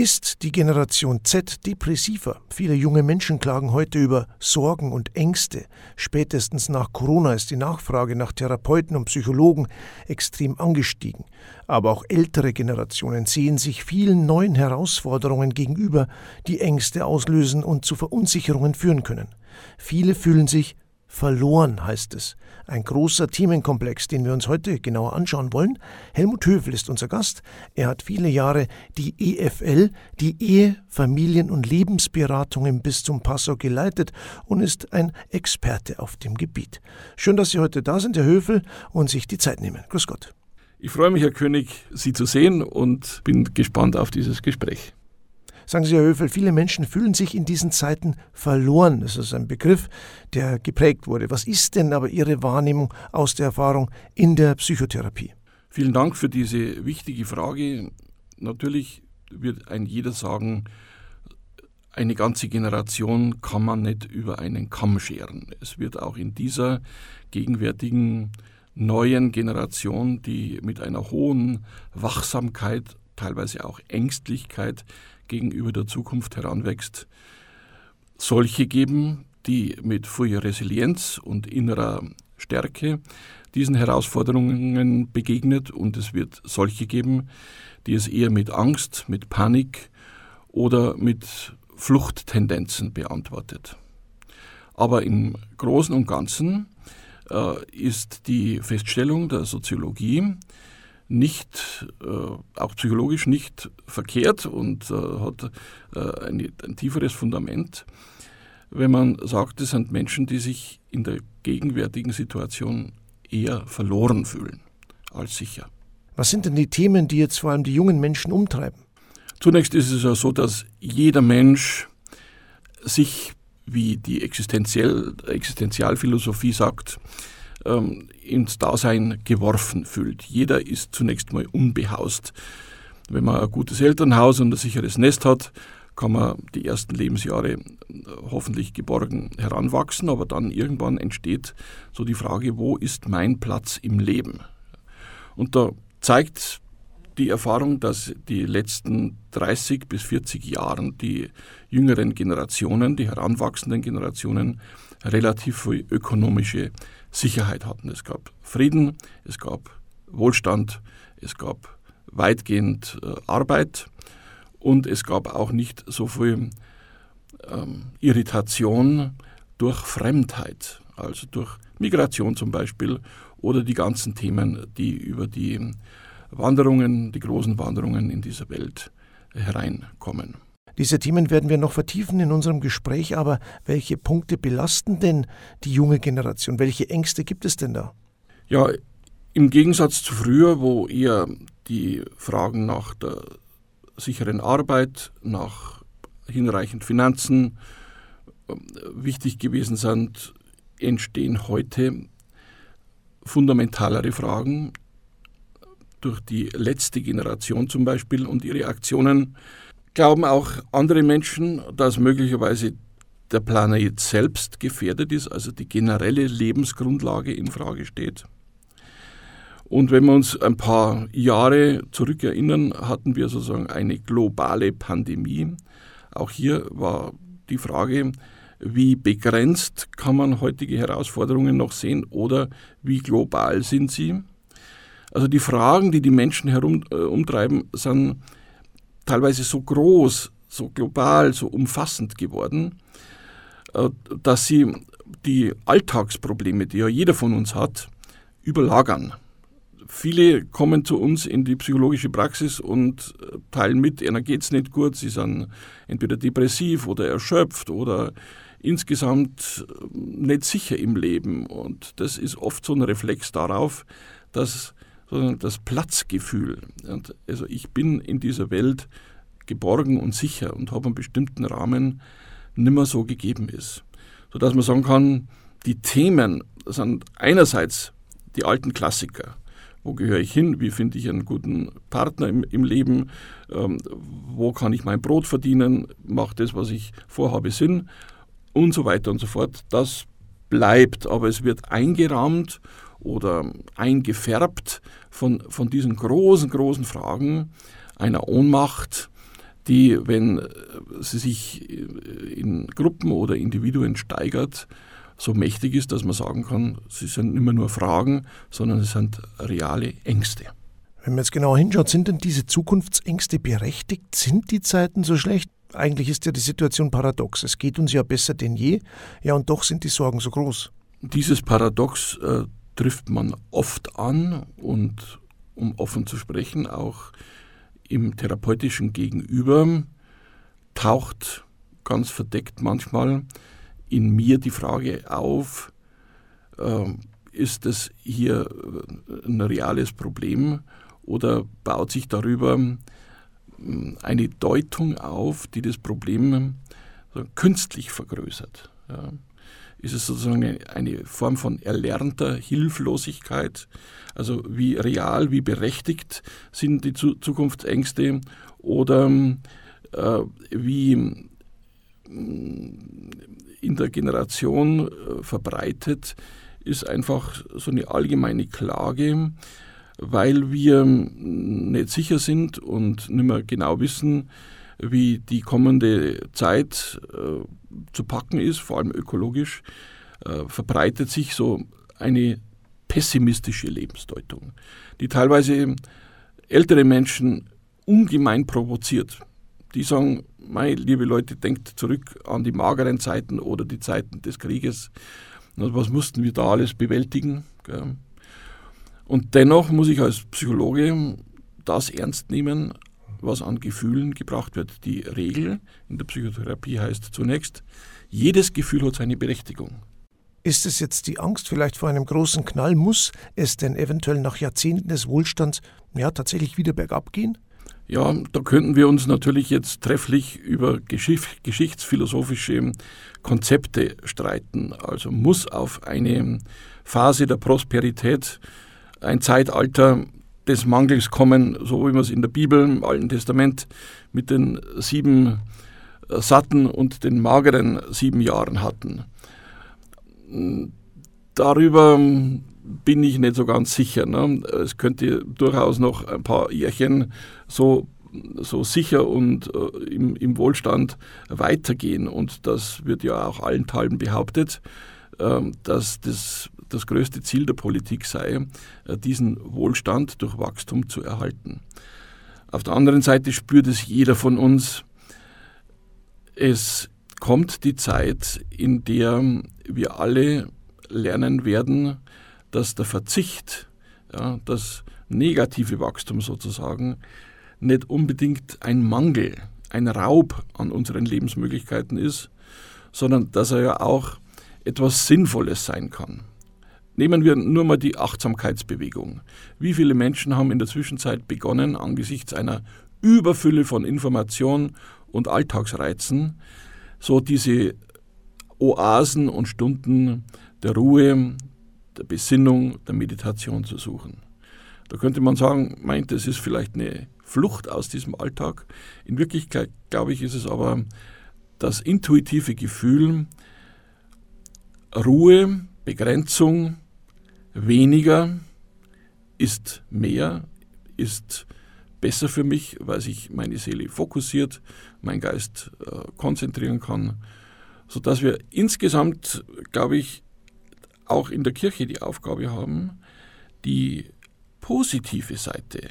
Ist die Generation Z depressiver? Viele junge Menschen klagen heute über Sorgen und Ängste. Spätestens nach Corona ist die Nachfrage nach Therapeuten und Psychologen extrem angestiegen. Aber auch ältere Generationen sehen sich vielen neuen Herausforderungen gegenüber, die Ängste auslösen und zu Verunsicherungen führen können. Viele fühlen sich Verloren heißt es. Ein großer Themenkomplex, den wir uns heute genauer anschauen wollen. Helmut Hövel ist unser Gast. Er hat viele Jahre die EFL, die Ehe, Familien- und Lebensberatung im Bistum Passau geleitet und ist ein Experte auf dem Gebiet. Schön, dass Sie heute da sind, Herr Hövel, und sich die Zeit nehmen. Grüß Gott. Ich freue mich, Herr König, Sie zu sehen und bin gespannt auf dieses Gespräch. Sagen Sie, Herr Höfel, viele Menschen fühlen sich in diesen Zeiten verloren. Das ist ein Begriff, der geprägt wurde. Was ist denn aber Ihre Wahrnehmung aus der Erfahrung in der Psychotherapie? Vielen Dank für diese wichtige Frage. Natürlich wird ein jeder sagen, eine ganze Generation kann man nicht über einen Kamm scheren. Es wird auch in dieser gegenwärtigen neuen Generation, die mit einer hohen Wachsamkeit, teilweise auch Ängstlichkeit gegenüber der Zukunft heranwächst, solche geben, die mit früher Resilienz und innerer Stärke diesen Herausforderungen begegnet und es wird solche geben, die es eher mit Angst, mit Panik oder mit Fluchttendenzen beantwortet. Aber im Großen und Ganzen äh, ist die Feststellung der Soziologie, nicht, äh, auch psychologisch nicht verkehrt und äh, hat äh, ein, ein tieferes Fundament, wenn man sagt, es sind Menschen, die sich in der gegenwärtigen Situation eher verloren fühlen als sicher. Was sind denn die Themen, die jetzt vor allem die jungen Menschen umtreiben? Zunächst ist es ja so, dass jeder Mensch sich, wie die Existenziell, Existenzialphilosophie sagt, ähm, ins Dasein geworfen fühlt. Jeder ist zunächst mal unbehaust. Wenn man ein gutes Elternhaus und ein sicheres Nest hat, kann man die ersten Lebensjahre äh, hoffentlich geborgen heranwachsen, aber dann irgendwann entsteht so die Frage, wo ist mein Platz im Leben? Und da zeigt die Erfahrung, dass die letzten 30 bis 40 Jahre die jüngeren Generationen, die heranwachsenden Generationen relativ viel ökonomische Sicherheit hatten. Es gab Frieden, es gab Wohlstand, es gab weitgehend äh, Arbeit und es gab auch nicht so viel ähm, Irritation durch Fremdheit, also durch Migration zum Beispiel oder die ganzen Themen, die über die Wanderungen, die großen Wanderungen in dieser Welt hereinkommen. Diese Themen werden wir noch vertiefen in unserem Gespräch, aber welche Punkte belasten denn die junge Generation? Welche Ängste gibt es denn da? Ja, im Gegensatz zu früher, wo eher die Fragen nach der sicheren Arbeit, nach hinreichend Finanzen äh, wichtig gewesen sind, entstehen heute fundamentalere Fragen durch die letzte Generation zum Beispiel und ihre Aktionen Glauben auch andere Menschen, dass möglicherweise der Planet selbst gefährdet ist, also die generelle Lebensgrundlage in Frage steht? Und wenn wir uns ein paar Jahre zurückerinnern, hatten wir sozusagen eine globale Pandemie. Auch hier war die Frage, wie begrenzt kann man heutige Herausforderungen noch sehen oder wie global sind sie? Also die Fragen, die die Menschen herumtreiben, äh, sind teilweise so groß, so global, so umfassend geworden, äh, dass sie die Alltagsprobleme, die ja jeder von uns hat, überlagern. Viele kommen zu uns in die psychologische Praxis und äh, teilen mit, ihnen geht es nicht gut, sie sind entweder depressiv oder erschöpft oder insgesamt äh, nicht sicher im Leben. Und das ist oft so ein Reflex darauf, dass sondern das Platzgefühl. Und also ich bin in dieser Welt geborgen und sicher und habe einen bestimmten Rahmen nimmer so gegeben ist. Sodass man sagen kann, die Themen sind einerseits die alten Klassiker. Wo gehöre ich hin? Wie finde ich einen guten Partner im, im Leben? Ähm, wo kann ich mein Brot verdienen? Macht das, was ich vorhabe, Sinn? Und so weiter und so fort. Das bleibt, aber es wird eingerahmt oder eingefärbt von, von diesen großen, großen Fragen einer Ohnmacht, die, wenn sie sich in Gruppen oder Individuen steigert, so mächtig ist, dass man sagen kann, sie sind nicht mehr nur Fragen, sondern es sind reale Ängste. Wenn man jetzt genauer hinschaut, sind denn diese Zukunftsängste berechtigt? Sind die Zeiten so schlecht? Eigentlich ist ja die Situation paradox. Es geht uns ja besser denn je, ja, und doch sind die Sorgen so groß. Dieses Paradox äh, trifft man oft an und, um offen zu sprechen, auch im therapeutischen Gegenüber taucht ganz verdeckt manchmal in mir die Frage auf, äh, ist das hier ein reales Problem oder baut sich darüber hm, eine Deutung auf, die das Problem künstlich vergrößert? Ja. Ist es sozusagen eine Form von erlernter Hilflosigkeit? Also wie real, wie berechtigt sind die Zukunftsängste oder äh, wie hm, in der Generation äh, verbreitet, ist einfach so eine allgemeine Klage, weil wir nicht sicher sind und nicht mehr genau wissen, wie die kommende Zeit äh, zu packen ist, vor allem ökologisch, äh, verbreitet sich so eine pessimistische Lebensdeutung, die teilweise ältere Menschen ungemein provoziert. Die sagen, mein, liebe Leute, denkt zurück an die mageren Zeiten oder die Zeiten des Krieges. Was mussten wir da alles bewältigen? Und dennoch muss ich als Psychologe das ernst nehmen, was an Gefühlen gebracht wird. Die Regel in der Psychotherapie heißt zunächst, jedes Gefühl hat seine Berechtigung. Ist es jetzt die Angst vielleicht vor einem großen Knall? Muss es denn eventuell nach Jahrzehnten des Wohlstands ja tatsächlich wieder bergab gehen? Ja, da könnten wir uns natürlich jetzt trefflich über Geschicht, geschichtsphilosophische Konzepte streiten. Also muss auf eine Phase der Prosperität ein Zeitalter des Mangels kommen, so wie wir es in der Bibel im Alten Testament mit den sieben äh, satten und den mageren sieben Jahren hatten. Darüber bin ich nicht so ganz sicher. Ne? Es könnte durchaus noch ein paar Jährchen so, so sicher und äh, im, im, Wohlstand weitergehen. Und das wird ja auch allenthalben behauptet, äh, dass das das größte Ziel der Politik sei, äh, diesen Wohlstand durch Wachstum zu erhalten. Auf der anderen Seite spürt es jeder von uns, es kommt die Zeit, in der wir alle lernen werden, dass der Verzicht, ja, das negative Wachstum sozusagen, nicht unbedingt ein Mangel, ein Raub an unseren Lebensmöglichkeiten ist, sondern dass er ja auch etwas Sinnvolles sein kann. Nehmen wir nur mal die Achtsamkeitsbewegung. Wie viele Menschen haben in der Zwischenzeit begonnen, angesichts einer Überfülle von Information und Alltagsreizen, so diese Oasen und Stunden der Ruhe, der Besinnung, der Meditation zu suchen. Da könnte man sagen, meint, es ist vielleicht eine Flucht aus diesem Alltag. In Wirklichkeit, glaube ich, ist es aber das intuitive Gefühl, Ruhe, Begrenzung, weniger ist mehr, ist besser für mich, weil sich meine Seele fokussiert, mein Geist äh, konzentrieren kann, sodass wir insgesamt, glaube ich, auch in der Kirche die Aufgabe haben, die positive Seite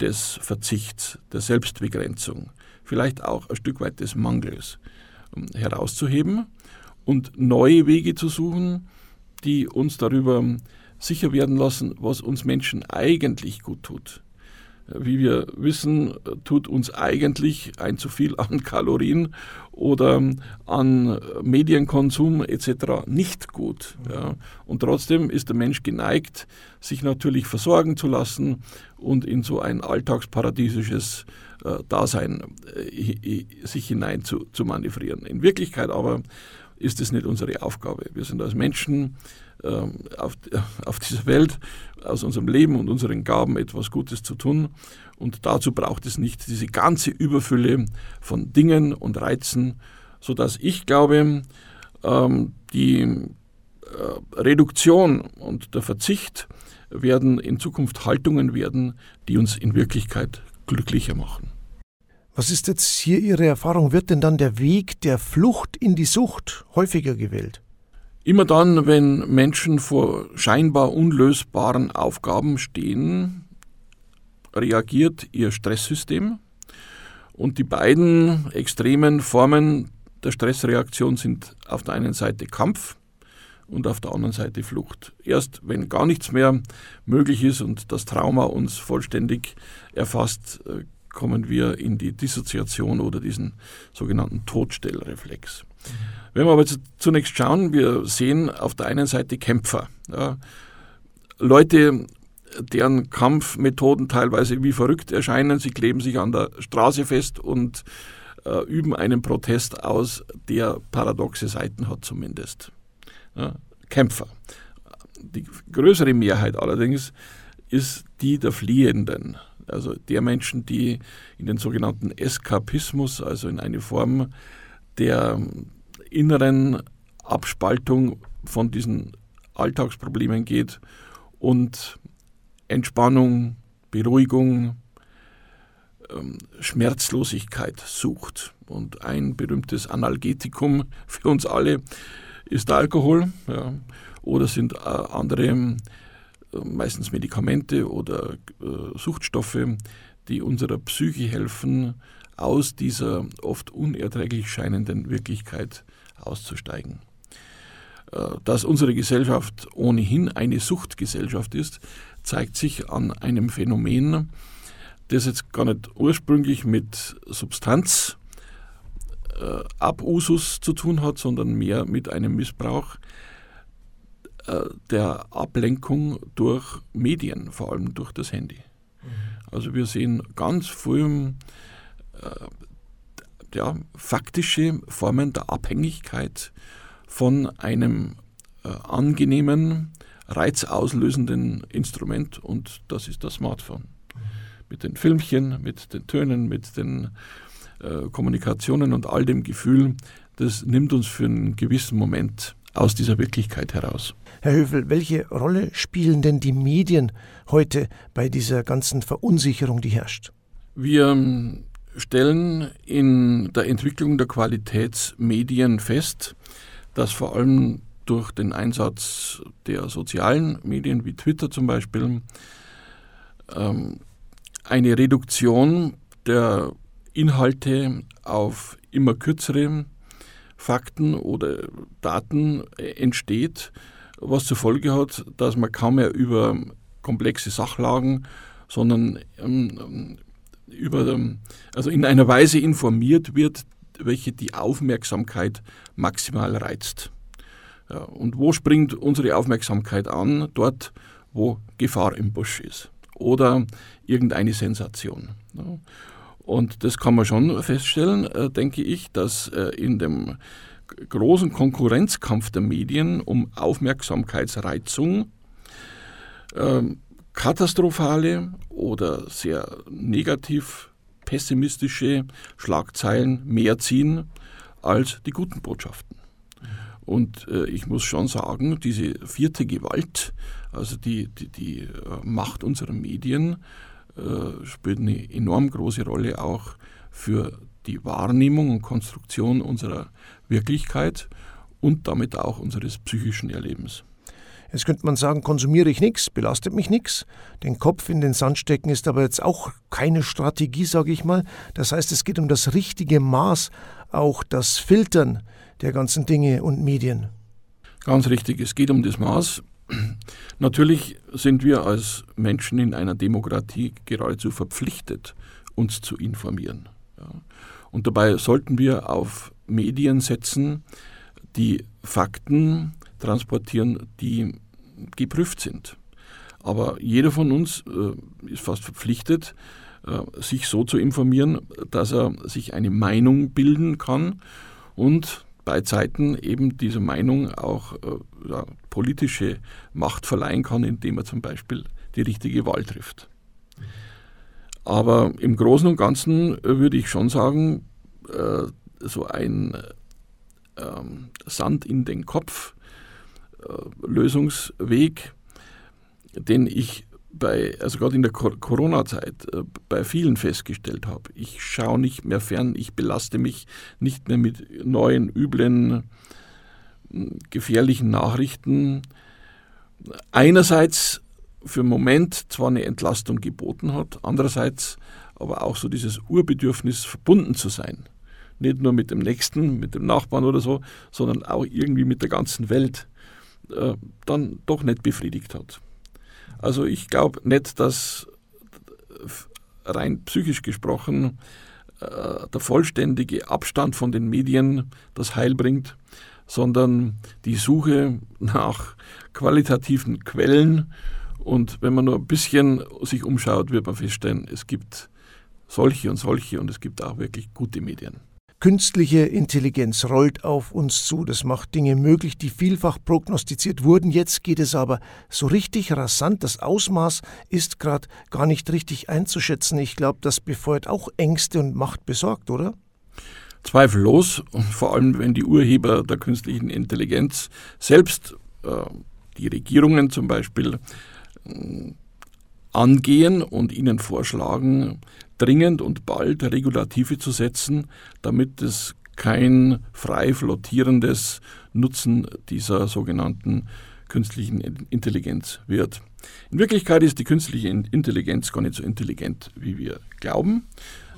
des Verzichts, der Selbstbegrenzung, vielleicht auch ein Stück weit des Mangels ähm, herauszuheben und neue Wege zu suchen, die uns darüber sicher werden lassen, was uns Menschen eigentlich gut tut. Wie wir wissen, tut uns eigentlich ein zu viel an Kalorien oder an Medienkonsum etc. nicht gut. Ja. Und trotzdem ist der Mensch geneigt, sich natürlich versorgen zu lassen und in so ein alltagsparadiesisches äh, Dasein äh, sich hinein zu, zu manövrieren. In Wirklichkeit aber ist es nicht unsere Aufgabe. Wir sind als Menschen auf, auf dieser Welt aus unserem Leben und unseren Gaben etwas Gutes zu tun. Und dazu braucht es nicht diese ganze Überfülle von Dingen und Reizen, sodass ich glaube, ähm, die äh, Reduktion und der Verzicht werden in Zukunft Haltungen werden, die uns in Wirklichkeit glücklicher machen. Was ist jetzt hier Ihre Erfahrung? Wird denn dann der Weg der Flucht in die Sucht häufiger gewählt? Immer dann, wenn Menschen vor scheinbar unlösbaren Aufgaben stehen, reagiert ihr Stresssystem. Und die beiden extremen Formen der Stressreaktion sind auf der einen Seite Kampf und auf der anderen Seite Flucht. Erst wenn gar nichts mehr möglich ist und das Trauma uns vollständig erfasst, äh, kommen wir in die Dissoziation oder diesen sogenannten Todstellreflex. Mhm. Wenn wir aber zunächst schauen, wir sehen auf der einen Seite Kämpfer. Ja, Leute, deren Kampfmethoden teilweise wie verrückt erscheinen. Sie kleben sich an der Straße fest und äh, üben einen Protest aus, der paradoxe Seiten hat zumindest. Ja, Kämpfer. Die größere Mehrheit allerdings ist die der Fliehenden, also der Menschen, die in den sogenannten Eskapismus, also in eine Form der inneren Abspaltung von diesen Alltagsproblemen geht und Entspannung, Beruhigung, ähm, Schmerzlosigkeit sucht. Und ein berühmtes Analgetikum für uns alle ist der Alkohol ja, oder sind äh, andere, äh, meistens Medikamente oder äh, Suchtstoffe, die unserer Psyche helfen, aus dieser oft unerträglich scheinenden Wirklichkeit auszusteigen. Dass unsere Gesellschaft ohnehin eine Suchtgesellschaft ist, zeigt sich an einem Phänomen, das jetzt gar nicht ursprünglich mit Substanz äh, Abusus zu tun hat, sondern mehr mit einem Missbrauch äh, der Ablenkung durch Medien, vor allem durch das Handy. Mhm. Also wir sehen ganz früh äh, ja, faktische Formen der Abhängigkeit von einem äh, angenehmen, reizauslösenden Instrument und das ist das Smartphone. Mit den Filmchen, mit den Tönen, mit den äh, Kommunikationen und all dem Gefühl, das nimmt uns für einen gewissen Moment aus dieser Wirklichkeit heraus. Herr Höfel, welche Rolle spielen denn die Medien heute bei dieser ganzen Verunsicherung, die herrscht? Wir stellen in der Entwicklung der Qualitätsmedien fest, dass vor allem durch den Einsatz der sozialen Medien wie Twitter zum Beispiel ähm, eine Reduktion der Inhalte auf immer kürzere Fakten oder Daten äh, entsteht, was zur Folge hat, dass man kaum mehr über komplexe Sachlagen, sondern ähm, über, ähm, also in einer Weise informiert wird, welche die Aufmerksamkeit maximal reizt. Und wo springt unsere Aufmerksamkeit an? Dort, wo Gefahr im Busch ist oder irgendeine Sensation. Und das kann man schon feststellen, äh, denke ich, dass äh, in dem großen Konkurrenzkampf der Medien um Aufmerksamkeitsreizung äh, katastrophale oder sehr negativ pessimistische Schlagzeilen mehr ziehen als die guten Botschaften. Und äh, ich muss schon sagen, diese vierte Gewalt, also die, die, die äh, Macht unserer Medien, äh, spielt eine enorm große Rolle auch für die Wahrnehmung und Konstruktion unserer Wirklichkeit und damit auch unseres psychischen Erlebens. Jetzt könnte man sagen, konsumiere ich nichts, belastet mich nichts. Den Kopf in den Sand stecken ist aber jetzt auch keine Strategie, sage ich mal. Das heißt, es geht um das richtige Maß, auch das Filtern der ganzen Dinge und Medien. Ganz richtig, es geht um das Maß. Natürlich sind wir als Menschen in einer Demokratie geradezu verpflichtet, uns zu informieren. Und dabei sollten wir auf Medien setzen, die Fakten transportieren, die geprüft sind. Aber jeder von uns äh, ist fast verpflichtet, äh, sich so zu informieren, dass er sich eine Meinung bilden kann und bei Zeiten eben dieser Meinung auch äh, ja, politische Macht verleihen kann, indem er zum Beispiel die richtige Wahl trifft. Aber im Großen und Ganzen äh, würde ich schon sagen, äh, so ein ähm, Sand in den Kopf Lösungsweg, den ich bei, also gerade in der Corona-Zeit äh, bei vielen festgestellt habe. Ich schaue nicht mehr fern, ich belaste mich nicht mehr mit neuen, üblen, gefährlichen Nachrichten. Einerseits für einen Moment zwar eine Entlastung geboten hat, andererseits aber auch so dieses Urbedürfnis verbunden zu sein. Nicht nur mit dem Nächsten, mit dem Nachbarn oder so, sondern auch irgendwie mit der ganzen Welt, äh, dann doch nicht befriedigt hat. Also ich glaube nicht, dass rein psychisch gesprochen äh, der vollständige Abstand von den Medien das Heil bringt, sondern die Suche nach qualitativen Quellen. Und wenn man nur ein bisschen sich umschaut, wird man feststellen, es gibt solche und solche und es gibt auch wirklich gute Medien. Künstliche Intelligenz rollt auf uns zu, das macht Dinge möglich, die vielfach prognostiziert wurden. Jetzt geht es aber so richtig rasant. Das Ausmaß ist gerade gar nicht richtig einzuschätzen. Ich glaube, das befeuert auch Ängste und macht besorgt, oder? Zweifellos, vor allem wenn die Urheber der künstlichen Intelligenz selbst, äh, die Regierungen zum Beispiel, äh, angehen und ihnen vorschlagen, dringend und bald Regulative zu setzen, damit es kein frei flottierendes Nutzen dieser sogenannten künstlichen Intelligenz wird. In Wirklichkeit ist die künstliche Intelligenz gar nicht so intelligent, wie wir glauben.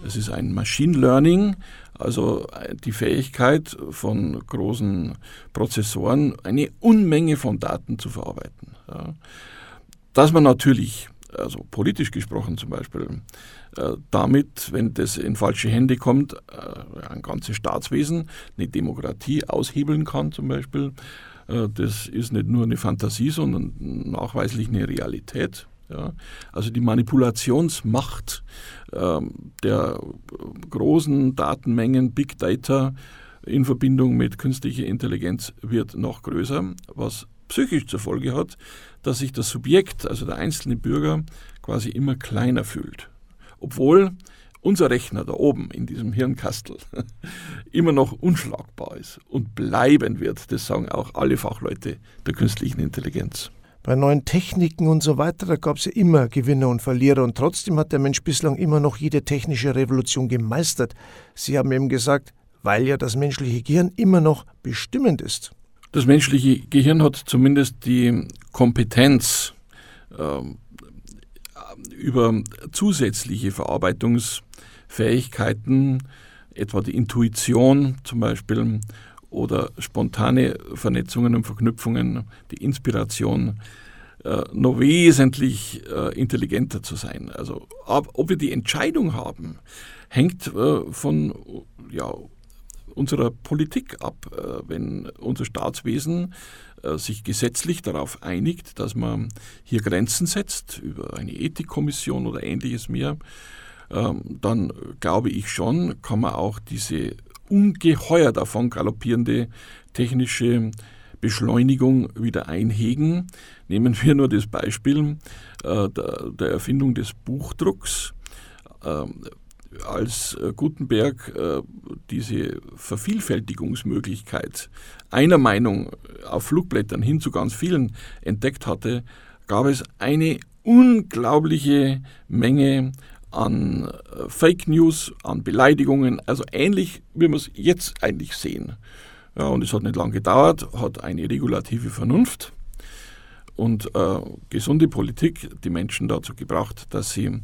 Es ist ein Machine Learning, also äh, die Fähigkeit von großen Prozessoren, eine Unmenge von Daten zu verarbeiten. Dass man natürlich also politisch gesprochen zum Beispiel, damit, wenn das in falsche Hände kommt, äh, ein ganzes Staatswesen, eine Demokratie aushebeln kann zum Beispiel. Äh, das ist nicht nur eine Fantasie, sondern nachweislich eine Realität. Ja. Also die Manipulationsmacht ähm, der großen Datenmengen, Big Data in Verbindung mit künstlicher Intelligenz wird noch größer, was psychisch zur Folge hat, dass sich das Subjekt, also der einzelne Bürger, quasi immer kleiner fühlt. Obwohl unser Rechner da oben in diesem Hirnkastel immer noch unschlagbar ist und bleiben wird. Das sagen auch alle Fachleute der künstlichen Intelligenz. Bei neuen Techniken und so weiter, da gab es ja immer Gewinner und Verlierer und trotzdem hat der Mensch bislang immer noch jede technische Revolution gemeistert. Sie haben eben gesagt, weil ja das menschliche Gehirn immer noch bestimmend ist. Das menschliche Gehirn hat zumindest die Kompetenz, äh, über zusätzliche Verarbeitungsfähigkeiten, etwa die Intuition zum Beispiel oder spontane Vernetzungen und Verknüpfungen, die Inspiration, äh, noch wesentlich äh, intelligenter zu sein. Also ob, ob, wir die Entscheidung haben, hängt äh, von ja, unserer Politik ab. Äh, wenn unser Staatswesen äh, sich gesetzlich darauf einigt, dass man hier Grenzen setzt über eine Ethikkommission oder ähnliches mehr, ähm, dann glaube ich schon, kann man auch diese ungeheuer davon galoppierende technische Beschleunigung wieder einhegen. Nehmen wir nur das Beispiel äh, der, Erfindung des Buchdrucks. Als äh, Gutenberg äh, diese Vervielfältigungsmöglichkeit einer Meinung auf Flugblättern hin zu ganz vielen entdeckt hatte, gab es eine unglaubliche Menge an äh, Fake News, an Beleidigungen, also ähnlich wie wir es jetzt eigentlich sehen. Ja, und es hat nicht lange gedauert, hat eine regulative Vernunft und äh, gesunde Politik die Menschen dazu gebracht, dass sie äh,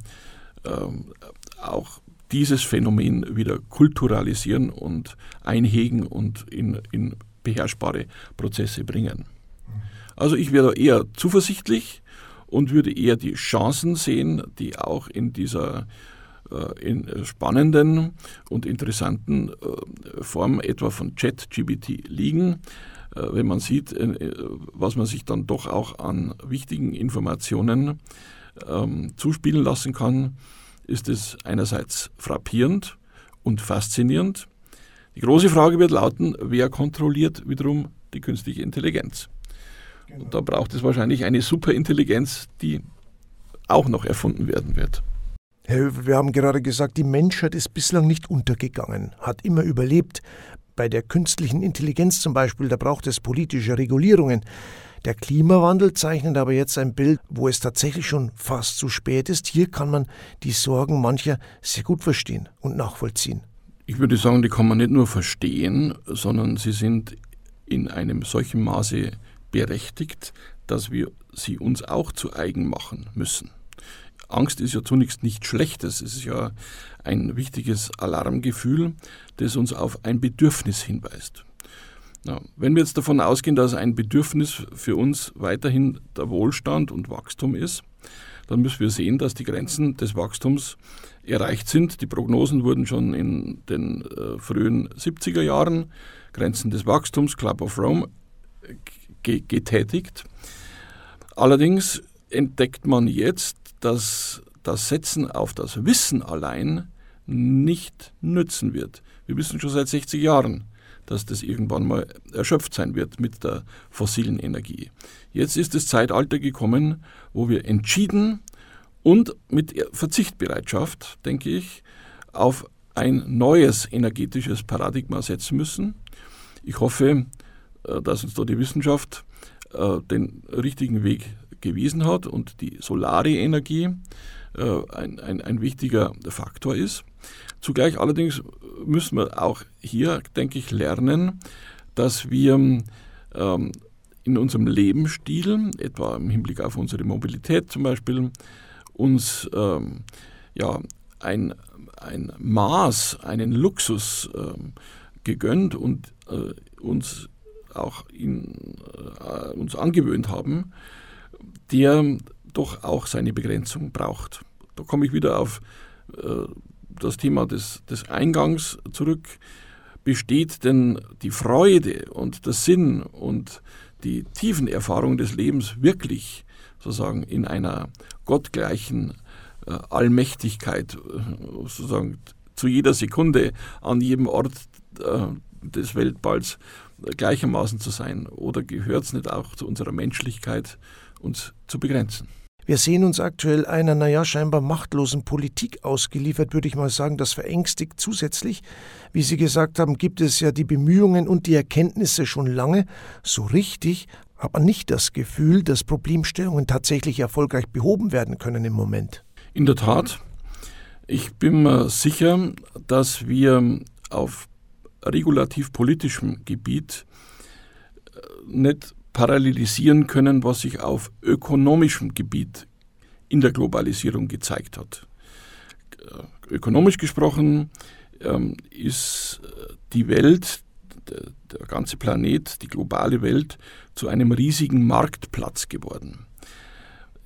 auch dieses Phänomen wieder kulturalisieren und einhegen und in, in beherrschbare Prozesse bringen. Also ich wäre eher zuversichtlich und würde eher die Chancen sehen, die auch in dieser äh, in spannenden und interessanten äh, Form etwa von ChatGBT liegen, äh, wenn man sieht, was man sich dann doch auch an wichtigen Informationen ähm, zuspielen lassen kann ist es einerseits frappierend und faszinierend. Die große Frage wird lauten, wer kontrolliert wiederum die künstliche Intelligenz? Genau. Und da braucht es wahrscheinlich eine Superintelligenz, die auch noch erfunden werden wird. Herr Höfer, wir haben gerade gesagt, die Menschheit ist bislang nicht untergegangen, hat immer überlebt. Bei der künstlichen Intelligenz zum Beispiel, da braucht es politische Regulierungen. Der Klimawandel zeichnet aber jetzt ein Bild, wo es tatsächlich schon fast zu spät ist. Hier kann man die Sorgen mancher sehr gut verstehen und nachvollziehen. Ich würde sagen, die kann man nicht nur verstehen, sondern sie sind in einem solchen Maße berechtigt, dass wir sie uns auch zu eigen machen müssen. Angst ist ja zunächst nichts Schlechtes, es ist ja ein wichtiges Alarmgefühl, das uns auf ein Bedürfnis hinweist. Ja, wenn wir jetzt davon ausgehen, dass ein Bedürfnis für uns weiterhin der Wohlstand und Wachstum ist, dann müssen wir sehen, dass die Grenzen des Wachstums erreicht sind. Die Prognosen wurden schon in den äh, frühen 70er Jahren, Grenzen des Wachstums, Club of Rome, getätigt. Allerdings entdeckt man jetzt, dass das Setzen auf das Wissen allein nicht nützen wird. Wir wissen schon seit 60 Jahren, dass das irgendwann mal erschöpft sein wird mit der fossilen Energie. Jetzt ist das Zeitalter gekommen, wo wir entschieden und mit Verzichtbereitschaft, denke ich, auf ein neues energetisches Paradigma setzen müssen. Ich hoffe, äh, dass uns da die Wissenschaft äh, den richtigen Weg gewiesen hat und die solare Energie ein, ein, ein wichtiger Faktor ist. Zugleich allerdings müssen wir auch hier, denke ich, lernen, dass wir ähm, in unserem Lebensstil, etwa im Hinblick auf unsere Mobilität zum Beispiel, uns ähm, ja, ein, ein Maß, einen Luxus ähm, gegönnt und äh, uns auch in, äh, uns angewöhnt haben, der doch auch seine Begrenzung braucht. Da komme ich wieder auf äh, das Thema des, des Eingangs zurück. Besteht denn die Freude und der Sinn und die tiefen Erfahrungen des Lebens wirklich sozusagen in einer gottgleichen äh, Allmächtigkeit, äh, sozusagen zu jeder Sekunde an jedem Ort des Weltballs gleichermaßen zu sein? Oder gehört es nicht auch zu unserer Menschlichkeit, uns zu begrenzen? Wir sehen uns aktuell einer, naja, scheinbar machtlosen Politik ausgeliefert, würde ich mal sagen. Das verängstigt zusätzlich. Wie Sie gesagt haben, gibt es ja die Bemühungen und die Erkenntnisse schon lange. So richtig aber nicht das Gefühl, dass Problemstellungen tatsächlich erfolgreich behoben werden können im Moment. In der Tat. Ich bin mir sicher, dass wir auf regulativ-politischem Gebiet äh, nicht parallelisieren können, was sich auf ökonomischem Gebiet in der Globalisierung gezeigt hat. Äh, ökonomisch gesprochen ähm, ist äh, die Welt, der, der ganze Planet, die globale Welt zu einem riesigen Marktplatz geworden.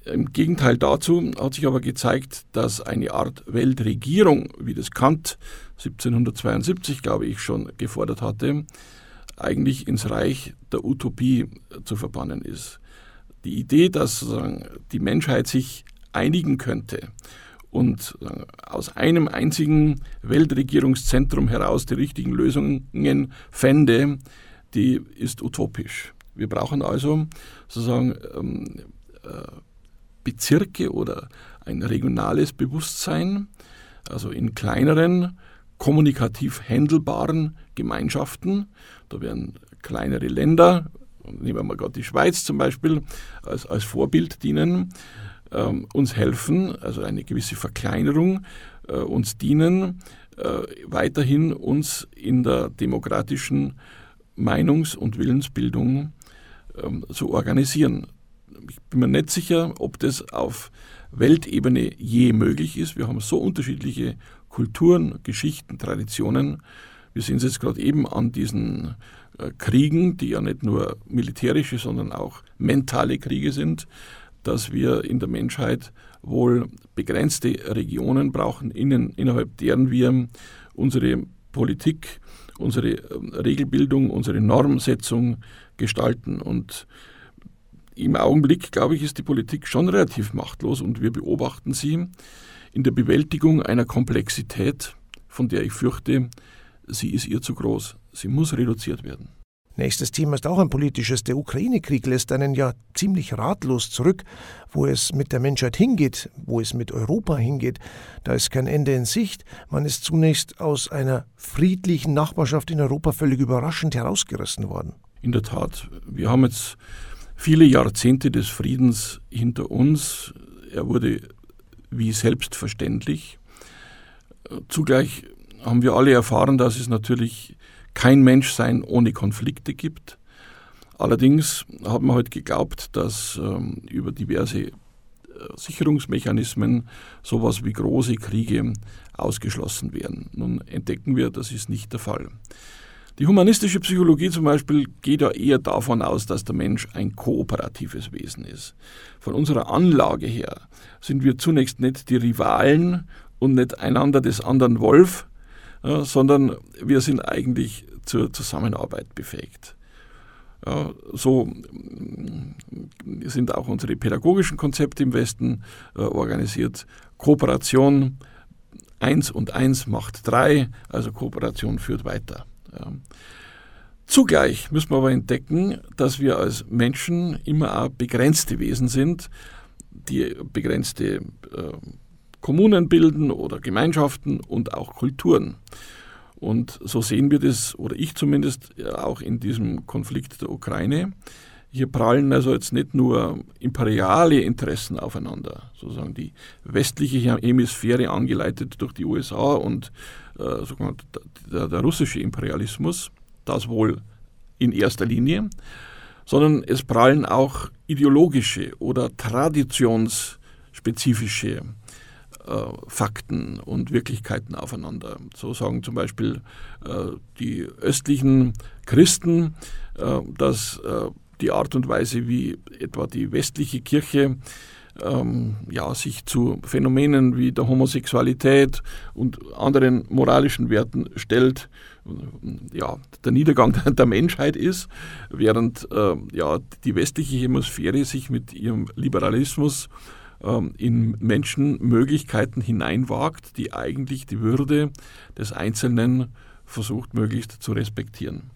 Im Gegenteil dazu hat sich aber gezeigt, dass eine Art Weltregierung, wie das Kant 1772, glaube ich, schon gefordert hatte, eigentlich ins Reich der Utopie zu verbannen ist. Die Idee, dass die Menschheit sich einigen könnte und aus einem einzigen Weltregierungszentrum heraus die richtigen Lösungen fände, die ist utopisch. Wir brauchen also sozusagen ähm, äh, Bezirke oder ein regionales Bewusstsein, also in kleineren, kommunikativ händelbaren Gemeinschaften. Da werden kleinere Länder, nehmen wir mal gerade die Schweiz zum Beispiel, als, als Vorbild dienen, ähm, uns helfen, also eine gewisse Verkleinerung äh, uns dienen, äh, weiterhin uns in der demokratischen Meinungs- und Willensbildung ähm, zu organisieren ich bin mir nicht sicher, ob das auf Weltebene je möglich ist. Wir haben so unterschiedliche Kulturen, Geschichten, Traditionen. Wir sehen es jetzt gerade eben an diesen äh, Kriegen, die ja nicht nur militärische, sondern auch mentale Kriege sind, dass wir in der Menschheit wohl begrenzte Regionen brauchen, innen, innerhalb deren wir unsere Politik, unsere ähm, Regelbildung, unsere Normsetzung gestalten. Und im Augenblick, glaube ich, ist die Politik schon relativ machtlos und wir beobachten sie in der Bewältigung einer Komplexität, von der ich fürchte, sie ist ihr zu groß. Sie muss reduziert werden. Nächstes Thema ist auch ein politisches. Der Ukraine-Krieg lässt einen ja ziemlich ratlos zurück, wo es mit der Menschheit hingeht, wo es mit Europa hingeht. Da ist kein Ende in Sicht. Man ist zunächst aus einer friedlichen Nachbarschaft in Europa völlig überraschend herausgerissen worden. In der Tat. Wir haben jetzt viele Jahrzehnte des Friedens hinter uns. Er wurde wie selbstverständlich. Zugleich haben wir alle erfahren, dass es natürlich kein Menschsein ohne Konflikte gibt. Allerdings haben wir heute geglaubt, dass ähm, über diverse äh, Sicherungsmechanismen sowas wie große Kriege ausgeschlossen werden. Nun entdecken wir, das ist nicht der Fall. Die humanistische Psychologie zum Beispiel geht ja eher davon aus, dass der Mensch ein kooperatives Wesen ist. Von unserer Anlage her sind wir zunächst nicht die Rivalen und nicht einander des anderen Wolf, ja, sondern wir sind eigentlich zur Zusammenarbeit befähigt. Ja, so mm, sind auch unsere pädagogischen Konzepte im Westen äh, organisiert. Kooperation, eins und eins macht drei, also Kooperation führt weiter. Ja. Zugleich müssen wir aber entdecken, dass wir als Menschen immer auch begrenzte Wesen sind, die begrenzte äh, Kommunen bilden oder Gemeinschaften und auch Kulturen. Und so sehen wir das, oder ich zumindest, auch in diesem Konflikt der Ukraine. Hier prallen also jetzt nicht nur imperiale Interessen aufeinander, sozusagen die westliche Hemisphäre angeleitet durch die USA und äh, der, der russische Imperialismus, das wohl in erster Linie, sondern es prallen auch ideologische oder traditionsspezifische äh, Fakten und Wirklichkeiten aufeinander. So sagen zum Beispiel äh, die östlichen Christen, äh, dass äh, die Art und Weise, wie etwa die westliche Kirche ähm, ja, sich zu Phänomenen wie der Homosexualität und anderen moralischen Werten stellt, ja, der Niedergang der Menschheit ist, während äh, ja, die westliche Hemisphäre sich mit ihrem Liberalismus ähm, in Menschen Möglichkeiten hineinwagt, die eigentlich die Würde des Einzelnen versucht möglichst zu respektieren.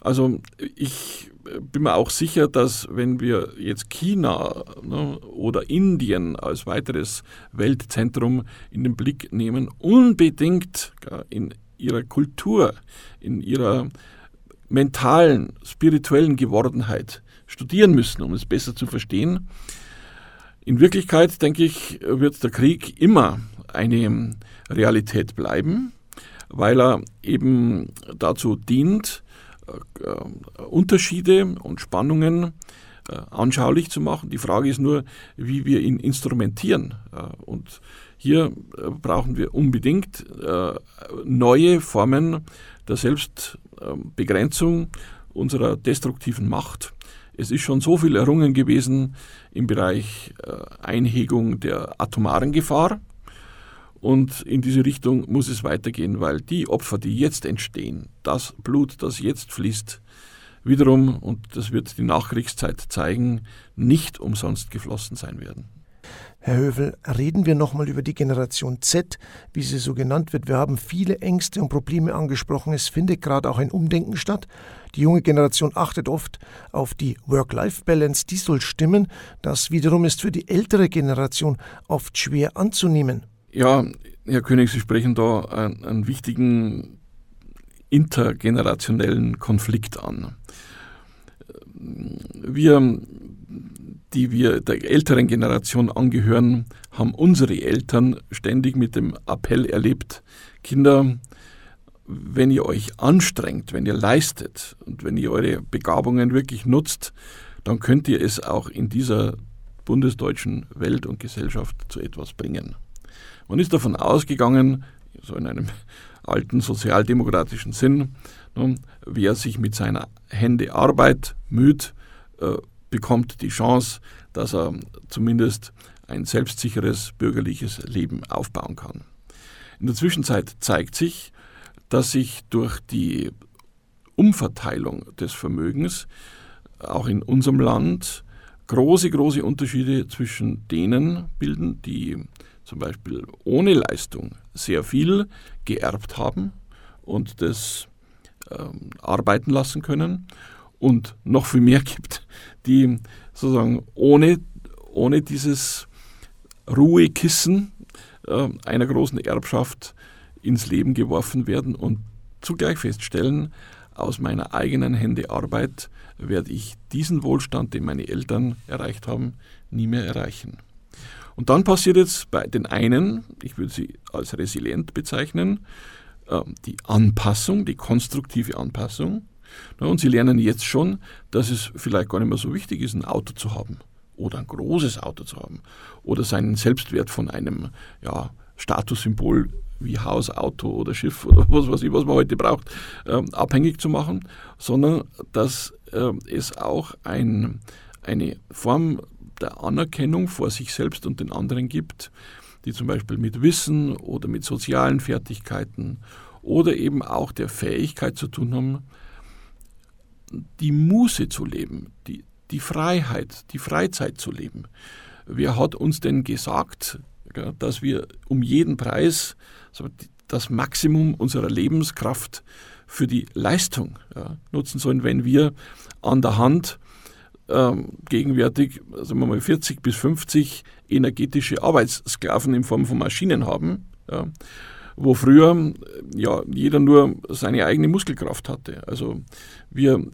Also ich bin mir auch sicher, dass wenn wir jetzt China ne, oder Indien als weiteres Weltzentrum in den Blick nehmen, unbedingt in ihrer Kultur, in ihrer mentalen, spirituellen Gewordenheit studieren müssen, um es besser zu verstehen. In Wirklichkeit, denke ich, wird der Krieg immer eine Realität bleiben, weil er eben dazu dient, äh, Unterschiede und Spannungen äh, anschaulich zu machen. Die Frage ist nur, wie wir ihn instrumentieren. Äh, und hier brauchen wir unbedingt neue Formen der Selbstbegrenzung unserer destruktiven Macht. Es ist schon so viel errungen gewesen im Bereich Einhegung der atomaren Gefahr. Und in diese Richtung muss es weitergehen, weil die Opfer, die jetzt entstehen, das Blut, das jetzt fließt, wiederum, und das wird die Nachkriegszeit zeigen, nicht umsonst geflossen sein werden. Herr Hövel, reden wir nochmal über die Generation Z, wie sie so genannt wird. Wir haben viele Ängste und Probleme angesprochen. Es findet gerade auch ein Umdenken statt. Die junge Generation achtet oft auf die Work-Life-Balance. Die soll stimmen. Das wiederum ist für die ältere Generation oft schwer anzunehmen. Ja, Herr König, Sie sprechen da einen, einen wichtigen intergenerationellen Konflikt an. Wir, die wir der älteren Generation angehören, haben unsere Eltern ständig mit dem Appell erlebt, Kinder, wenn ihr euch anstrengt, wenn ihr leistet und wenn ihr eure Begabungen wirklich nutzt, dann könnt ihr es auch in dieser bundesdeutschen Welt und Gesellschaft zu etwas bringen. Man ist davon ausgegangen, so in einem alten sozialdemokratischen Sinn, nun, wer sich mit seiner Hände Arbeit müht, äh, bekommt die Chance, dass er zumindest ein selbstsicheres bürgerliches Leben aufbauen kann. In der Zwischenzeit zeigt sich, dass sich durch die Umverteilung des Vermögens auch in unserem Land große, große Unterschiede zwischen denen bilden, die zum Beispiel ohne Leistung sehr viel geerbt haben und das ähm, arbeiten lassen können und noch viel mehr gibt, die sozusagen ohne, ohne dieses Ruhekissen äh, einer großen Erbschaft ins Leben geworfen werden und zugleich feststellen, aus meiner eigenen Hände Arbeit werde ich diesen Wohlstand, den meine Eltern erreicht haben, nie mehr erreichen. Und dann passiert jetzt bei den einen, ich würde sie als resilient bezeichnen, ähm, die Anpassung, die konstruktive Anpassung. Und sie lernen jetzt schon, dass es vielleicht gar nicht mehr so wichtig ist, ein Auto zu haben oder ein großes Auto zu haben oder seinen Selbstwert von einem ja, Statussymbol wie Haus, Auto oder Schiff oder was weiß ich, was man heute braucht, ähm, abhängig zu machen, sondern dass äh, es auch ein, eine Form der Anerkennung vor sich selbst und den anderen gibt, die zum Beispiel mit Wissen oder mit sozialen Fertigkeiten oder eben auch der Fähigkeit zu tun haben, die Muße zu leben, die, die Freiheit, die Freizeit zu leben. Wer hat uns denn gesagt, dass wir um jeden Preis das Maximum unserer Lebenskraft für die Leistung nutzen sollen, wenn wir an der Hand ähm, gegenwärtig, sagen wir mal 40 bis 50 energetische Arbeitssklaven in Form von Maschinen haben, wo früher ja, jeder nur seine eigene Muskelkraft hatte. Also wir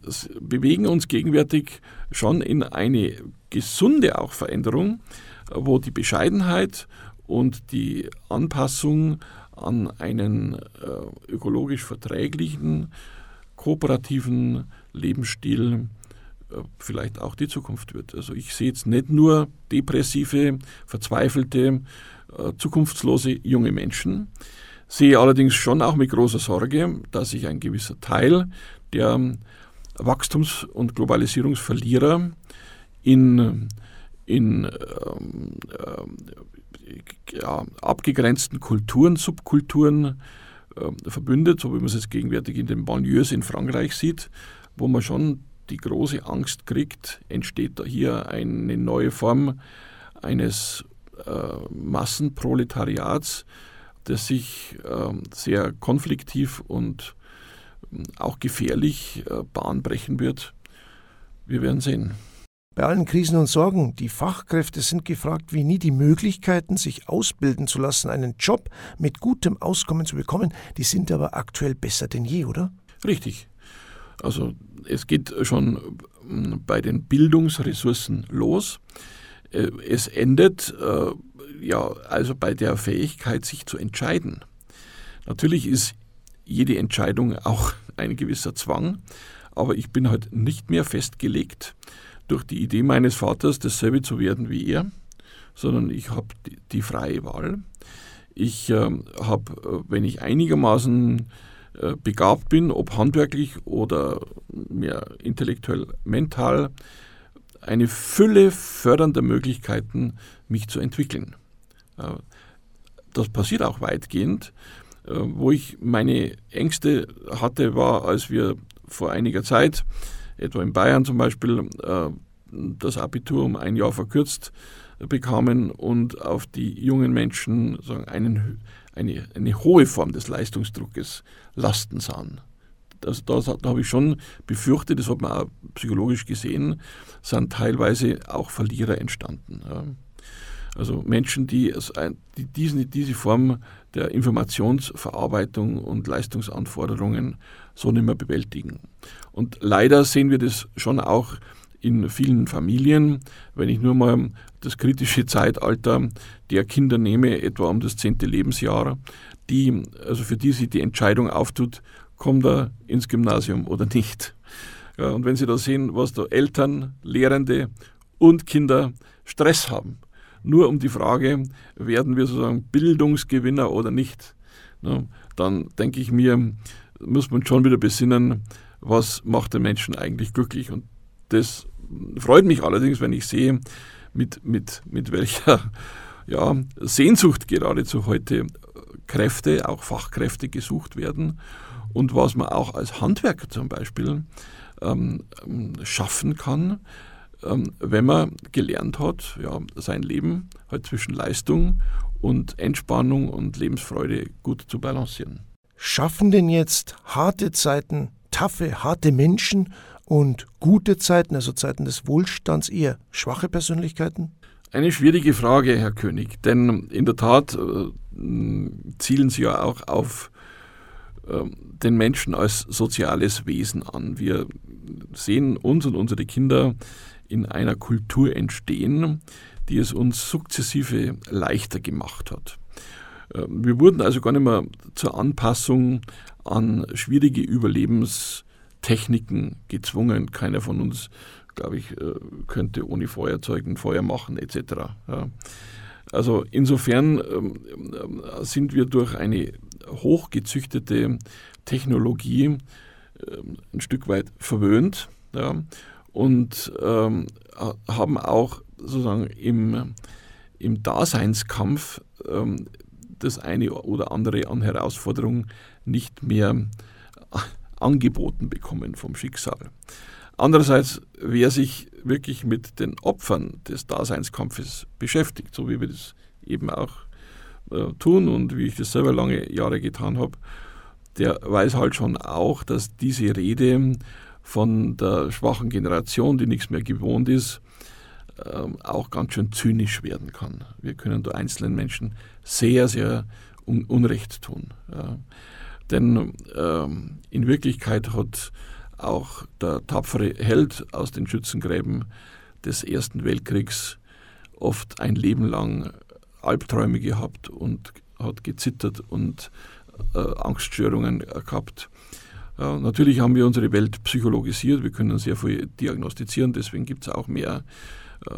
bewegen uns gegenwärtig schon in eine gesunde auch Veränderung, wo die Bescheidenheit und die Anpassung an einen äh, ökologisch verträglichen, kooperativen Lebensstil äh, vielleicht auch die Zukunft wird. Also ich sehe jetzt nicht nur depressive, verzweifelte, äh, zukunftslose junge Menschen, sehe allerdings schon auch mit großer Sorge, dass sich ein gewisser Teil der Wachstums- und Globalisierungsverlierer in, in ähm, äh, ja, abgegrenzten Kulturen, Subkulturen äh, verbündet, so wie man es jetzt gegenwärtig in den Banlieues in Frankreich sieht, wo man schon die große Angst kriegt, entsteht da hier eine neue Form eines äh, Massenproletariats, das sich äh, sehr konfliktiv und äh, auch gefährlich äh, Bahn brechen wird. Wir werden sehen. Bei allen Krisen und Sorgen, die Fachkräfte sind gefragt wie nie. Die Möglichkeiten, sich ausbilden zu lassen, einen Job mit gutem Auskommen zu bekommen, die sind aber aktuell besser denn je, oder? Richtig. Also es geht schon hm, bei den Bildungsressourcen los. Äh, es endet äh, ja also bei der Fähigkeit, sich zu entscheiden. Natürlich ist jede Entscheidung auch ein gewisser Zwang, aber ich bin halt nicht mehr festgelegt durch die Idee meines Vaters, dasselbe zu werden wie er, sondern ich habe die, die, freie Wahl. Ich ähm, äh, habe, wenn ich einigermaßen äh, begabt bin, ob handwerklich oder mehr intellektuell, mental, eine Fülle fördernder Möglichkeiten, mich zu entwickeln. Äh, das passiert auch weitgehend. Äh, wo ich meine Ängste hatte, war, als wir vor einiger Zeit, etwa in Bayern zum Beispiel, das Abitur um ein Jahr verkürzt bekamen und auf die jungen Menschen sagen, einen eine, eine hohe Form des Leistungsdruckes lasten sahen. Also da, da habe ich schon befürchtet, das hat man auch psychologisch gesehen, sind teilweise auch Verlierer entstanden. Also Menschen, die, die diesen, diese Form der Informationsverarbeitung und Leistungsanforderungen so nicht mehr bewältigen. Und leider sehen wir das schon auch in vielen Familien, wenn ich nur mal das kritische Zeitalter der Kinder nehme, etwa um das zehnte Lebensjahr, die, also für die sich die Entscheidung auftut, kommt er ins Gymnasium oder nicht. Und wenn Sie da sehen, was da Eltern, Lehrende und Kinder Stress haben, nur um die Frage, werden wir sozusagen Bildungsgewinner oder nicht, ne, dann denke ich mir, muss man schon wieder besinnen, was macht den Menschen eigentlich glücklich. Und das freut mich allerdings, wenn ich sehe, mit, mit, mit welcher ja, Sehnsucht geradezu heute Kräfte, auch Fachkräfte gesucht werden und was man auch als Handwerker zum Beispiel ähm, schaffen kann, wenn man gelernt hat, ja, sein Leben halt zwischen Leistung und Entspannung und Lebensfreude gut zu balancieren. Schaffen denn jetzt harte Zeiten, taffe, harte Menschen und gute Zeiten, also Zeiten des Wohlstands, eher schwache Persönlichkeiten? Eine schwierige Frage, Herr König, denn in der Tat äh, zielen Sie ja auch auf ähm, den Menschen als soziales Wesen an. Wir sehen uns und unsere Kinder in einer Kultur entstehen, die es uns sukzessive leichter gemacht hat. Ähm, wir wurden also gar nicht mehr zur Anpassung an schwierige Überlebenstechniken gezwungen. Keiner von uns, glaube ich, äh, könnte ohne Feuerzeug ein Feuer machen etc. Also insofern ähm, sind wir durch eine hochgezüchtete Technologie ähm, ein Stück weit verwöhnt ja, und ähm, haben auch sozusagen im, im Daseinskampf ähm, das eine oder andere an Herausforderungen nicht mehr angeboten bekommen vom Schicksal. Andererseits, wer sich wirklich mit den Opfern des Daseinskampfes beschäftigt, so wie wir das eben auch äh, tun und wie ich das selber lange Jahre getan habe, der weiß halt schon auch, dass diese Rede von der schwachen Generation, die nichts mehr gewohnt ist, äh, auch ganz schön zynisch werden kann. Wir können da einzelnen Menschen sehr, sehr un Unrecht tun. Denn ähm, in Wirklichkeit hat auch der tapfere Held aus den Schützengräben des Ersten Weltkriegs oft ein Leben lang Albträume gehabt und hat gezittert und äh, Angststörungen gehabt. Ja, natürlich haben wir unsere Welt psychologisiert, wir können sehr viel diagnostizieren, deswegen gibt es auch mehr äh,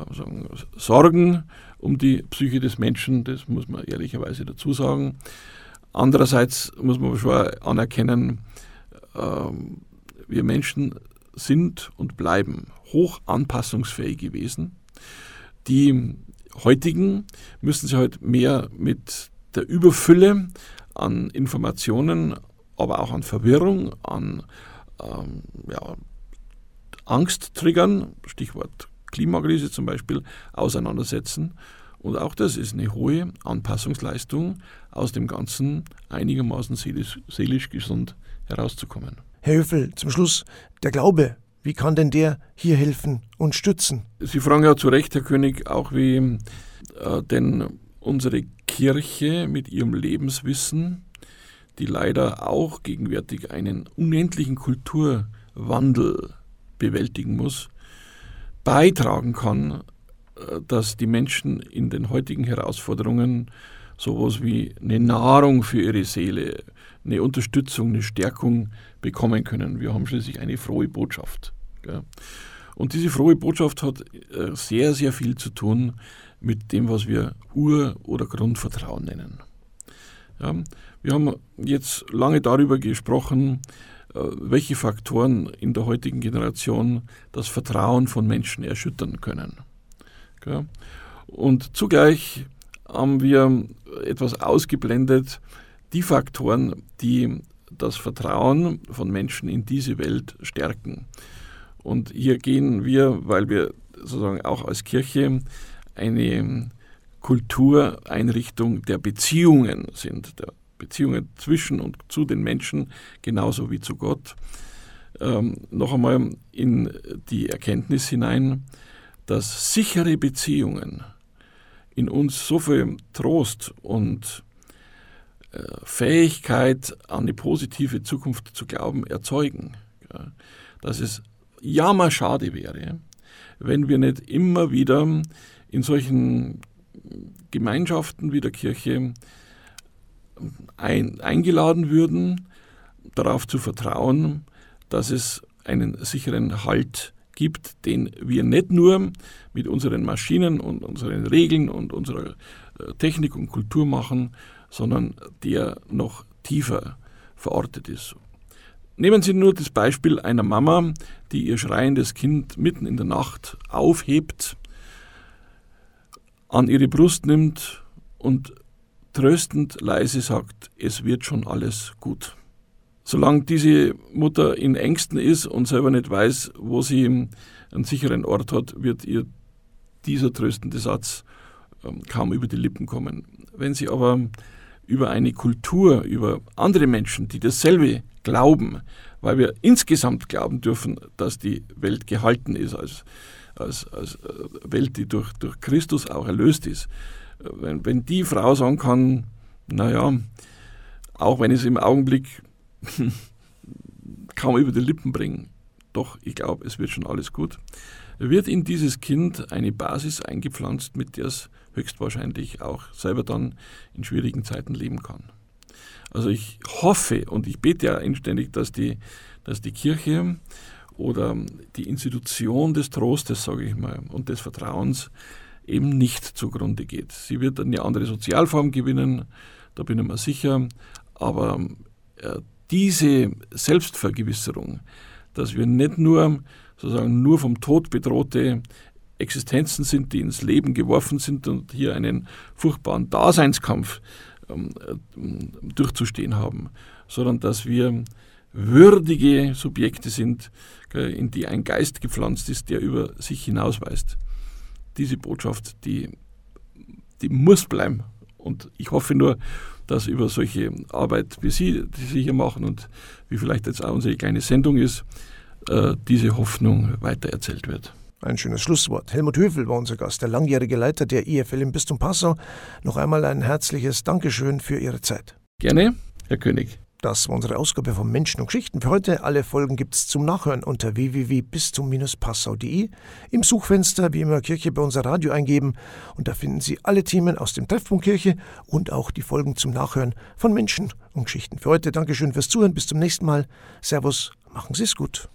Sorgen um die Psyche des Menschen, das muss man ehrlicherweise dazu sagen. Andererseits muss man schon anerkennen, äh, wir Menschen sind und bleiben hoch anpassungsfähig gewesen. Die heutigen müssen sich halt mehr mit der Überfülle an Informationen, aber auch an Verwirrung, an ähm, ja, Angsttriggern, Stichwort Klimakrise zum Beispiel, auseinandersetzen. Und auch das ist eine hohe Anpassungsleistung, aus dem Ganzen einigermaßen seelisch, seelisch gesund herauszukommen. Herr Höfel, zum Schluss der Glaube. Wie kann denn der hier helfen und stützen? Sie fragen ja zu Recht, Herr König, auch wie äh, denn unsere Kirche mit ihrem Lebenswissen, die leider auch gegenwärtig einen unendlichen Kulturwandel bewältigen muss, beitragen kann, äh, dass die Menschen in den heutigen Herausforderungen sowas wie eine Nahrung für ihre Seele, eine Unterstützung, eine Stärkung bekommen können. Wir haben schließlich eine frohe Botschaft. Und diese frohe Botschaft hat äh, sehr, sehr viel zu tun mit dem, was wir Ur- oder Grundvertrauen nennen. Wir haben jetzt lange darüber gesprochen, äh, welche Faktoren in der heutigen Generation das Vertrauen von Menschen erschüttern können. Und zugleich haben wir etwas ausgeblendet, die Faktoren, die das Vertrauen von Menschen in diese Welt stärken. Und hier gehen wir, weil wir sozusagen auch als Kirche eine Kultureinrichtung der Beziehungen sind, der Beziehungen zwischen und zu den Menschen, genauso wie zu Gott, ähm, noch einmal in die Erkenntnis hinein, dass sichere Beziehungen in uns so viel Trost und äh, Fähigkeit, an die positive Zukunft zu glauben, erzeugen. Dass es ja mal schade wäre, wenn wir nicht immer wieder in solchen Gemeinschaften wie der Kirche ein, eingeladen würden, darauf zu vertrauen, dass es einen sicheren Halt gibt, den wir nicht nur mit unseren Maschinen und unseren Regeln und unserer äh, Technik und Kultur machen, sondern der noch tiefer verortet ist. Nehmen Sie nur das Beispiel einer Mama, die ihr schreiendes Kind mitten in der Nacht aufhebt, an ihre Brust nimmt und tröstend leise sagt, es wird schon alles gut. Solange diese Mutter in Ängsten ist und selber nicht weiß, wo sie einen sicheren Ort hat, wird ihr dieser tröstende Satz ähm, kaum über die Lippen kommen. Wenn sie aber über eine Kultur, über andere Menschen, die dasselbe glauben, weil wir insgesamt glauben dürfen, dass die Welt gehalten ist als, als, als äh, Welt, die durch, durch Christus auch erlöst ist. Wenn, wenn die Frau sagen kann, naja, auch wenn es im Augenblick kaum über die Lippen bringen. Doch ich glaube, es wird schon alles gut. Wird in dieses Kind eine Basis eingepflanzt, mit der es höchstwahrscheinlich auch selber dann in schwierigen Zeiten leben kann. Also ich hoffe und ich bete ja inständig, dass die, dass die Kirche oder die Institution des Trostes, sage ich mal, und des Vertrauens eben nicht zugrunde geht. Sie wird eine andere Sozialform gewinnen, da bin ich mir sicher, aber äh, diese Selbstvergewisserung, dass wir nicht nur sozusagen nur vom Tod bedrohte Existenzen sind, die ins Leben geworfen sind und hier einen furchtbaren Daseinskampf ähm, äh, durchzustehen haben, sondern dass wir würdige Subjekte sind, in die ein Geist gepflanzt ist, der über sich hinausweist. Diese Botschaft, die, die muss bleiben. Und ich hoffe nur, dass über solche Arbeit, wie Sie, die Sie hier machen und wie vielleicht jetzt auch unsere kleine Sendung ist, äh, diese Hoffnung weitererzählt wird. Ein schönes Schlusswort. Helmut Höfel war unser Gast, der langjährige Leiter der IFL im Bistum Passau. Noch einmal ein herzliches Dankeschön für Ihre Zeit. Gerne, Herr König. Das war unsere Ausgabe von Menschen und Geschichten für heute. Alle Folgen gibt es zum Nachhören unter www.bistum-passau.de. Im Suchfenster wie immer Kirche bei unser Radio eingeben und da finden Sie alle Themen aus dem Treffpunkt Kirche und auch die Folgen zum Nachhören von Menschen und Geschichten. Für heute Dankeschön fürs Zuhören. Bis zum nächsten Mal. Servus, machen Sie es gut.